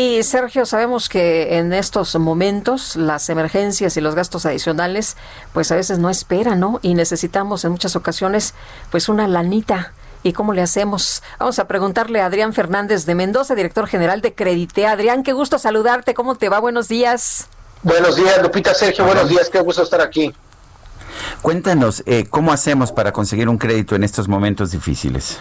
Y Sergio, sabemos que en estos momentos las emergencias y los gastos adicionales pues a veces no esperan, ¿no? Y necesitamos en muchas ocasiones pues una lanita. ¿Y cómo le hacemos? Vamos a preguntarle a Adrián Fernández de Mendoza, director general de Credite. Adrián, qué gusto saludarte. ¿Cómo te va? Buenos días. Buenos días, Lupita Sergio. Buenos días. Qué gusto estar aquí. Cuéntanos, eh, ¿cómo hacemos para conseguir un crédito en estos momentos difíciles?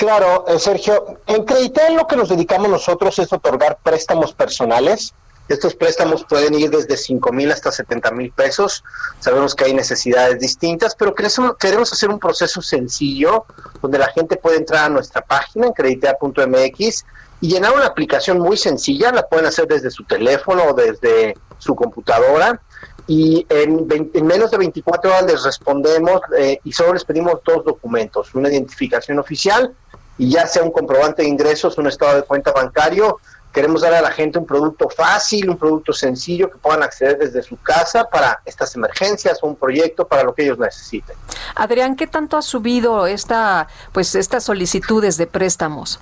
Claro, eh, Sergio, en Creditel lo que nos dedicamos nosotros es otorgar préstamos personales. Estos préstamos pueden ir desde 5 mil hasta 70 mil pesos. Sabemos que hay necesidades distintas, pero queremos, hacer un proceso sencillo donde la gente puede entrar a nuestra página en creditea.mx y llenar una aplicación muy sencilla. La pueden hacer desde su teléfono o desde su computadora y en, menos de 24 horas les respondemos eh, y solo les pedimos dos documentos, una identificación oficial y ya sea un comprobante de ingresos, un estado de cuenta bancario. Queremos dar a la gente un producto fácil, un producto sencillo que puedan acceder desde su casa para estas emergencias o un proyecto para lo que ellos necesiten. Adrián, ¿qué tanto ha subido esta, pues, estas solicitudes de préstamos?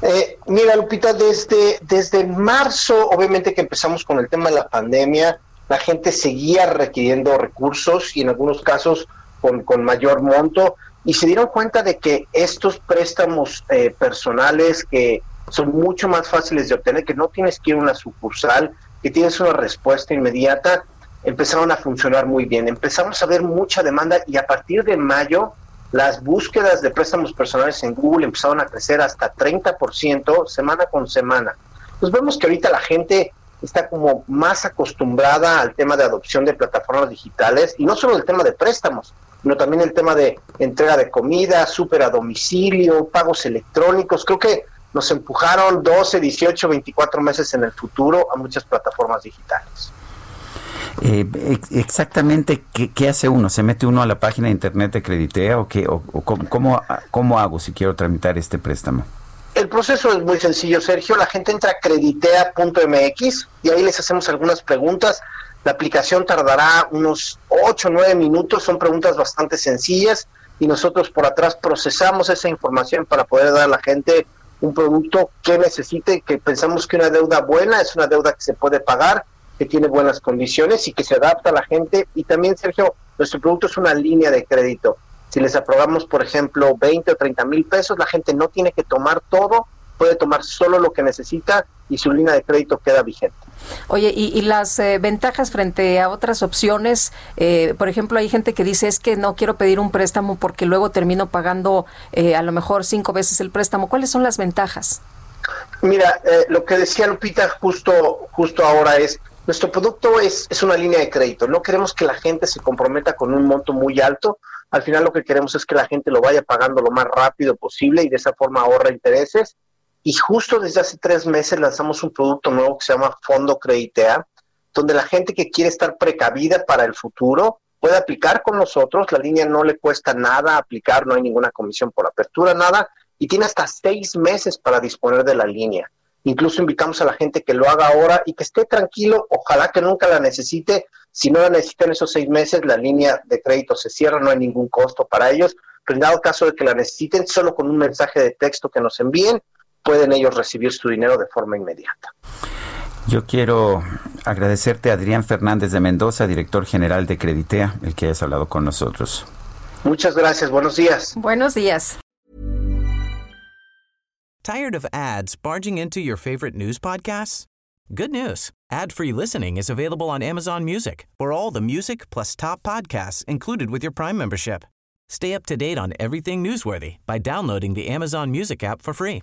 Eh, mira, Lupita, desde, desde marzo, obviamente que empezamos con el tema de la pandemia, la gente seguía requiriendo recursos y en algunos casos con, con mayor monto y se dieron cuenta de que estos préstamos eh, personales que son mucho más fáciles de obtener, que no tienes que ir a una sucursal, que tienes una respuesta inmediata, empezaron a funcionar muy bien. Empezamos a ver mucha demanda y a partir de mayo las búsquedas de préstamos personales en Google empezaron a crecer hasta 30% semana con semana. Pues vemos que ahorita la gente está como más acostumbrada al tema de adopción de plataformas digitales y no solo el tema de préstamos, sino también el tema de entrega de comida, súper a domicilio, pagos electrónicos. Creo que nos empujaron 12, 18, 24 meses en el futuro a muchas plataformas digitales. Eh, exactamente, ¿qué, hace uno? ¿Se mete uno a la página de internet de Creditea o, qué, o, cómo, cómo, hago si quiero tramitar este préstamo? El proceso es muy sencillo, Sergio. La gente entra a creditea.mx y ahí les hacemos algunas preguntas la aplicación tardará unos 8 o 9 minutos, son preguntas bastante sencillas y nosotros por atrás procesamos esa información para poder dar a la gente un producto que necesite, que pensamos que una deuda buena es una deuda que se puede pagar, que tiene buenas condiciones y que se adapta a la gente. Y también, Sergio, nuestro producto es una línea de crédito. Si les aprobamos, por ejemplo, 20 o 30 mil pesos, la gente no tiene que tomar todo, puede tomar solo lo que necesita y su línea de crédito queda vigente. Oye, y, las eh, ventajas frente a otras opciones, eh, por ejemplo, hay gente que dice es que no quiero pedir un préstamo porque luego termino pagando eh, a lo mejor cinco veces el préstamo. ¿Cuáles son las ventajas? Mira, lo que decía Lupita justo, justo ahora es, nuestro producto es, es una línea de crédito. No queremos que la gente se comprometa con un monto muy alto. Al final lo que queremos es que la gente lo vaya pagando lo más rápido posible y de esa forma ahorra intereses y justo desde hace tres meses lanzamos un producto nuevo que se llama Fondo Creditea, donde la gente que quiere estar precavida para el futuro puede aplicar con nosotros. La línea no le cuesta nada aplicar, no hay ninguna comisión por apertura, nada, y tiene hasta seis meses para disponer de la línea. Incluso invitamos a la gente que lo haga ahora y que esté tranquilo, ojalá que nunca la necesite. Si no la necesitan esos seis meses, la línea de crédito se cierra, no hay ningún costo para ellos. Pero en dado caso de que la necesiten, solo con un mensaje de texto que nos envíen, pueden ellos recibir su dinero de forma inmediata. Yo quiero agradecerte a Adrián Fernández de Mendoza, director general de Creditea, el que hayas hablado con nosotros. Muchas gracias, buenos días. Buenos días. Tired of ads barging into your favorite news podcasts? Good news. Ad-free listening is available on Amazon Music. For all the music plus top podcasts included with your Prime membership. Stay up to date on everything newsworthy by downloading the Amazon Music app for free